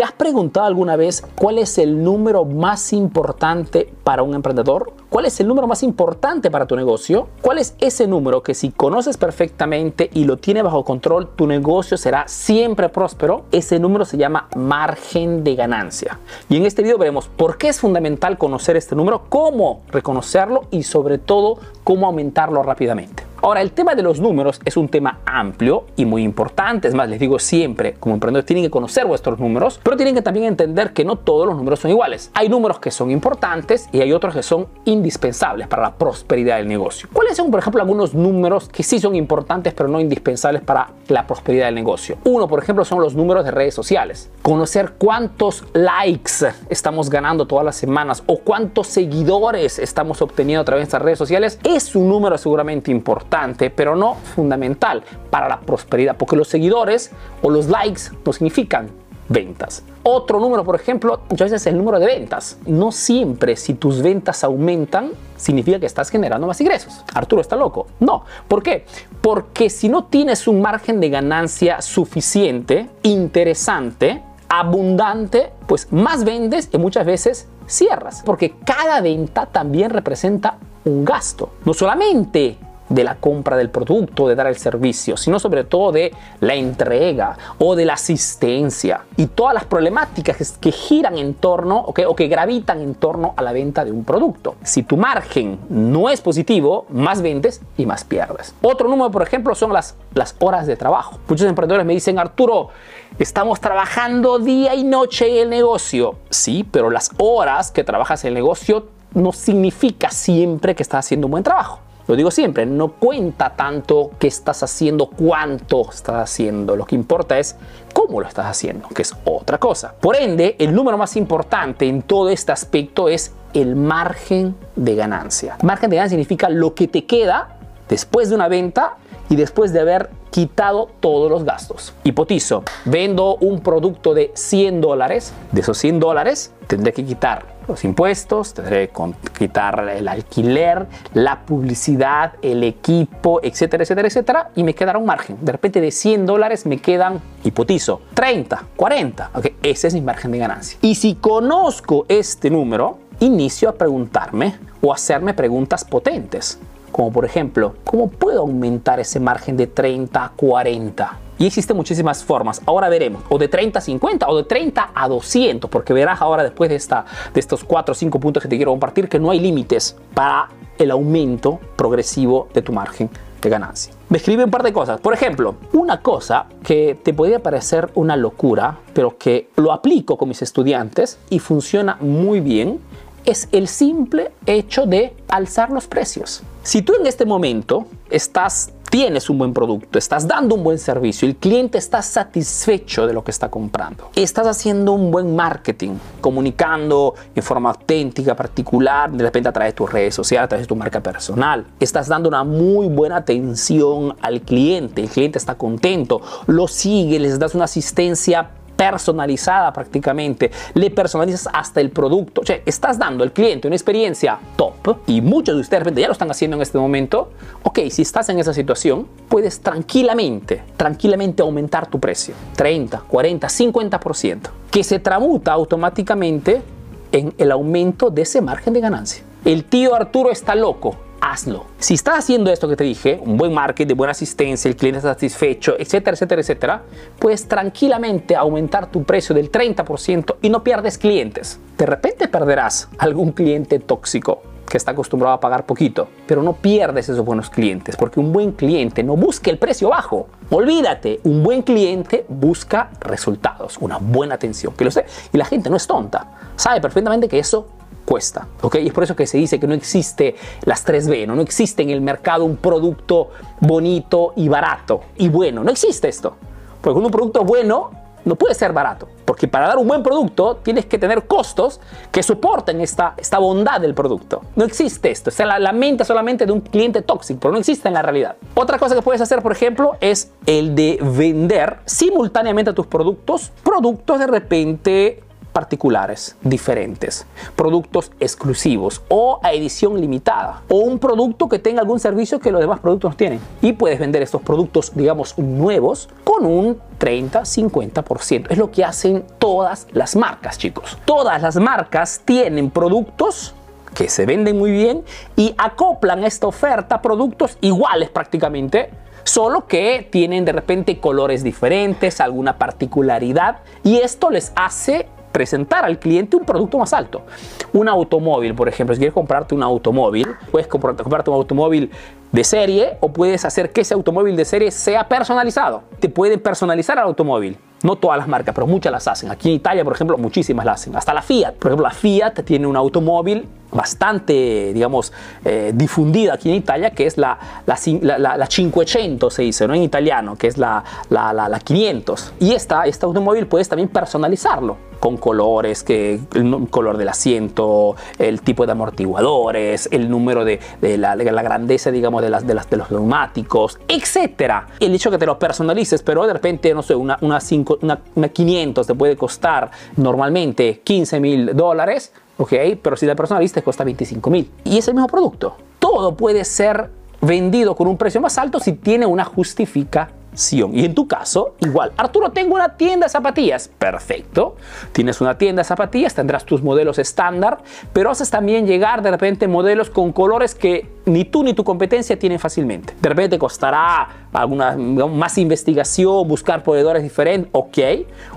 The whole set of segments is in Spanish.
¿Te has preguntado alguna vez cuál es el número más importante para un emprendedor? ¿Cuál es el número más importante para tu negocio? ¿Cuál es ese número que si conoces perfectamente y lo tienes bajo control, tu negocio será siempre próspero? Ese número se llama margen de ganancia. Y en este video veremos por qué es fundamental conocer este número, cómo reconocerlo y sobre todo cómo aumentarlo rápidamente. Ahora, el tema de los números es un tema amplio y muy importante. Es más, les digo siempre, como emprendedores tienen que conocer vuestros números, pero tienen que también entender que no todos los números son iguales. Hay números que son importantes y hay otros que son indispensables para la prosperidad del negocio. ¿Cuáles son, por ejemplo, algunos números que sí son importantes pero no indispensables para la prosperidad del negocio? Uno, por ejemplo, son los números de redes sociales. Conocer cuántos likes estamos ganando todas las semanas o cuántos seguidores estamos obteniendo a través de estas redes sociales es un número seguramente importante pero no fundamental para la prosperidad, porque los seguidores o los likes no significan ventas. Otro número, por ejemplo, muchas veces es el número de ventas. No siempre si tus ventas aumentan significa que estás generando más ingresos. Arturo está loco. No. ¿Por qué? Porque si no tienes un margen de ganancia suficiente, interesante, abundante, pues más vendes y muchas veces cierras. Porque cada venta también representa un gasto. No solamente de la compra del producto, de dar el servicio, sino sobre todo de la entrega o de la asistencia y todas las problemáticas que giran en torno o que gravitan en torno a la venta de un producto. Si tu margen no es positivo, más vendes y más pierdes. Otro número, por ejemplo, son las, las horas de trabajo. Muchos emprendedores me dicen, Arturo, estamos trabajando día y noche en el negocio. Sí, pero las horas que trabajas en el negocio no significa siempre que estás haciendo un buen trabajo. Lo digo siempre, no cuenta tanto qué estás haciendo, cuánto estás haciendo. Lo que importa es cómo lo estás haciendo, que es otra cosa. Por ende, el número más importante en todo este aspecto es el margen de ganancia. Margen de ganancia significa lo que te queda después de una venta y después de haber quitado todos los gastos. Hipotizo, vendo un producto de 100 dólares, de esos 100 dólares tendré que quitar los impuestos, tendré que quitar el alquiler, la publicidad, el equipo, etcétera, etcétera, etcétera, y me quedará un margen. De repente de 100 dólares me quedan, hipotizo, 30, 40. Okay, ese es mi margen de ganancia. Y si conozco este número, inicio a preguntarme o hacerme preguntas potentes. Como por ejemplo, ¿cómo puedo aumentar ese margen de 30 a 40? Y existen muchísimas formas. Ahora veremos. O de 30 a 50 o de 30 a 200. Porque verás ahora después de, esta, de estos 4 o 5 puntos que te quiero compartir que no hay límites para el aumento progresivo de tu margen de ganancia. Me escribe un par de cosas. Por ejemplo, una cosa que te podría parecer una locura, pero que lo aplico con mis estudiantes y funciona muy bien, es el simple hecho de alzar los precios. Si tú en este momento estás tienes un buen producto, estás dando un buen servicio, el cliente está satisfecho de lo que está comprando, estás haciendo un buen marketing, comunicando en forma auténtica, particular, de repente a través de tus redes sociales, a través de tu marca personal, estás dando una muy buena atención al cliente, el cliente está contento, lo sigue, les das una asistencia personalizada prácticamente, le personalizas hasta el producto, o sea, estás dando al cliente una experiencia top y muchos de ustedes de repente ya lo están haciendo en este momento, ok, si estás en esa situación, puedes tranquilamente, tranquilamente aumentar tu precio, 30, 40, 50%, que se tramuta automáticamente en el aumento de ese margen de ganancia. El tío Arturo está loco hazlo. Si estás haciendo esto que te dije, un buen marketing, buena asistencia, el cliente satisfecho, etcétera, etcétera, etcétera, puedes tranquilamente aumentar tu precio del 30% y no pierdes clientes. De repente perderás algún cliente tóxico que está acostumbrado a pagar poquito, pero no pierdes esos buenos clientes, porque un buen cliente no busca el precio bajo. Olvídate, un buen cliente busca resultados, una buena atención, que lo sé, y la gente no es tonta, sabe perfectamente que eso cuesta. ¿ok? Y es por eso que se dice que no existe las 3B, ¿no? no existe en el mercado un producto bonito y barato y bueno. No existe esto. Porque un producto bueno no puede ser barato Porque para dar un buen producto tienes que tener costos que soporten esta, esta bondad del producto. No existe esto. O sea, la, la mente solamente de un cliente tóxico, pero no existe en la realidad. Otra cosa que puedes hacer, por ejemplo, es el de vender simultáneamente a tus productos, productos de repente particulares, diferentes, productos exclusivos o a edición limitada o un producto que tenga algún servicio que los demás productos no tienen. Y puedes vender estos productos, digamos, nuevos con un 30, 50%. Es lo que hacen todas las marcas, chicos. Todas las marcas tienen productos que se venden muy bien y acoplan esta oferta productos iguales prácticamente solo que tienen de repente colores diferentes, alguna particularidad y esto les hace presentar al cliente un producto más alto. Un automóvil, por ejemplo, si quieres comprarte un automóvil, puedes comprarte un automóvil de serie o puedes hacer que ese automóvil de serie sea personalizado. Te pueden personalizar el automóvil. No todas las marcas, pero muchas las hacen. Aquí en Italia, por ejemplo, muchísimas las hacen. Hasta la Fiat. Por ejemplo, la Fiat tiene un automóvil bastante, digamos, eh, difundida aquí en Italia, que es la, la, la, la, 500, se dice, ¿no? En italiano, que es la, la, 500. Y esta, este automóvil puedes también personalizarlo con colores, que el color del asiento, el tipo de amortiguadores, el número de, de, la, la, grandeza, digamos, de, las, de, las, de los neumáticos, etc. El hecho que te lo personalices, pero de repente, no sé, una, una, cinco, una, una 500 te puede costar normalmente 15 mil dólares, ¿ok? Pero si la personaliza te cuesta 25 mil. Y es el mismo producto. Todo puede ser vendido con un precio más alto si tiene una justificación y en tu caso, igual, Arturo, tengo una tienda de zapatillas. Perfecto. Tienes una tienda de zapatillas, tendrás tus modelos estándar, pero haces también llegar de repente modelos con colores que ni tú ni tu competencia tienen fácilmente. De repente costará alguna más investigación, buscar proveedores diferentes, ok.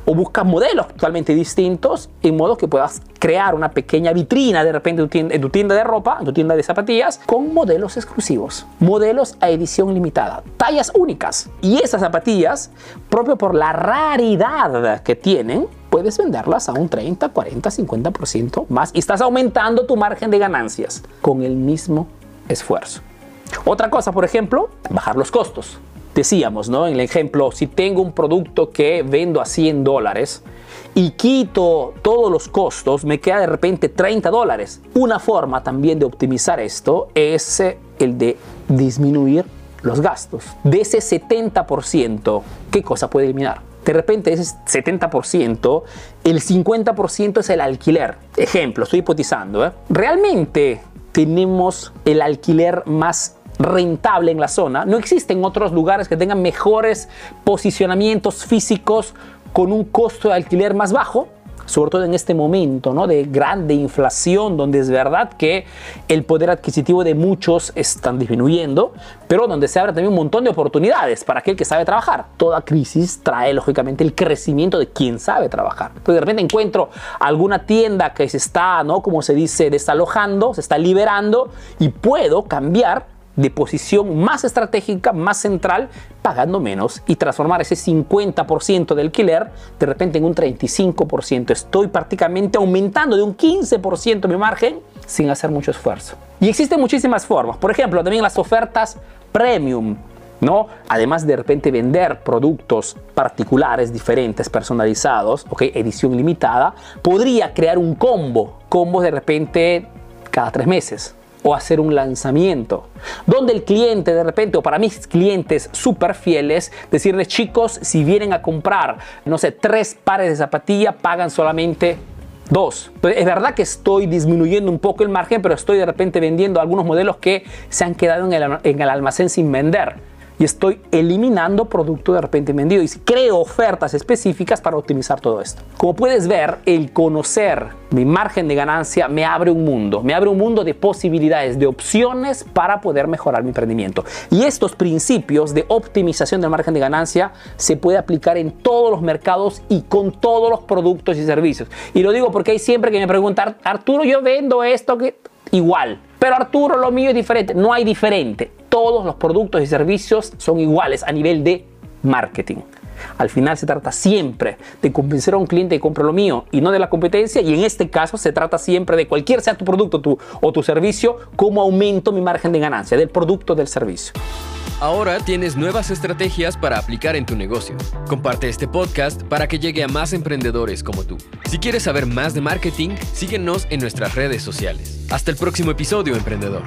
O buscas modelos totalmente distintos, en modo que puedas crear una pequeña vitrina de repente en tu tienda de ropa, en tu tienda de zapatillas, con modelos exclusivos, modelos a edición limitada, tallas únicas. Y esas zapatillas, propio por la raridad que tienen, puedes venderlas a un 30, 40, 50% más y estás aumentando tu margen de ganancias con el mismo esfuerzo. Otra cosa, por ejemplo, bajar los costos. Decíamos, ¿no? En el ejemplo, si tengo un producto que vendo a 100 dólares y quito todos los costos, me queda de repente 30 dólares. Una forma también de optimizar esto es eh, el de disminuir los gastos. De ese 70%, ¿qué cosa puede eliminar? De repente ese 70%, el 50% es el alquiler. Ejemplo, estoy hipotizando. ¿eh? Realmente tenemos el alquiler más rentable en la zona. No existen otros lugares que tengan mejores posicionamientos físicos con un costo de alquiler más bajo sobre todo en este momento ¿no? de grande inflación, donde es verdad que el poder adquisitivo de muchos están disminuyendo, pero donde se abre también un montón de oportunidades para aquel que sabe trabajar. Toda crisis trae lógicamente el crecimiento de quien sabe trabajar. Entonces de repente encuentro alguna tienda que se está, ¿no? como se dice, desalojando, se está liberando y puedo cambiar de posición más estratégica, más central, pagando menos y transformar ese 50% de alquiler de repente en un 35%. Estoy prácticamente aumentando de un 15% mi margen sin hacer mucho esfuerzo. Y existen muchísimas formas. Por ejemplo, también las ofertas premium. ¿No? Además de repente vender productos particulares, diferentes, personalizados, ok, edición limitada, podría crear un combo, combo de repente cada tres meses, o hacer un lanzamiento, donde el cliente de repente, o para mis clientes súper fieles, decirles chicos, si vienen a comprar, no sé, tres pares de zapatilla, pagan solamente dos. Es verdad que estoy disminuyendo un poco el margen, pero estoy de repente vendiendo algunos modelos que se han quedado en el, en el almacén sin vender estoy eliminando producto de repente vendido y creo ofertas específicas para optimizar todo esto. Como puedes ver, el conocer mi margen de ganancia me abre un mundo, me abre un mundo de posibilidades, de opciones para poder mejorar mi emprendimiento. Y estos principios de optimización del margen de ganancia se puede aplicar en todos los mercados y con todos los productos y servicios. Y lo digo porque hay siempre que me preguntan, Arturo, yo vendo esto que igual. Pero Arturo, lo mío es diferente. No hay diferente todos los productos y servicios son iguales a nivel de marketing. Al final se trata siempre de convencer a un cliente que compre lo mío y no de la competencia. Y en este caso se trata siempre de cualquier sea tu producto o tu servicio, cómo aumento mi margen de ganancia del producto o del servicio. Ahora tienes nuevas estrategias para aplicar en tu negocio. Comparte este podcast para que llegue a más emprendedores como tú. Si quieres saber más de marketing, síguenos en nuestras redes sociales. Hasta el próximo episodio, emprendedor.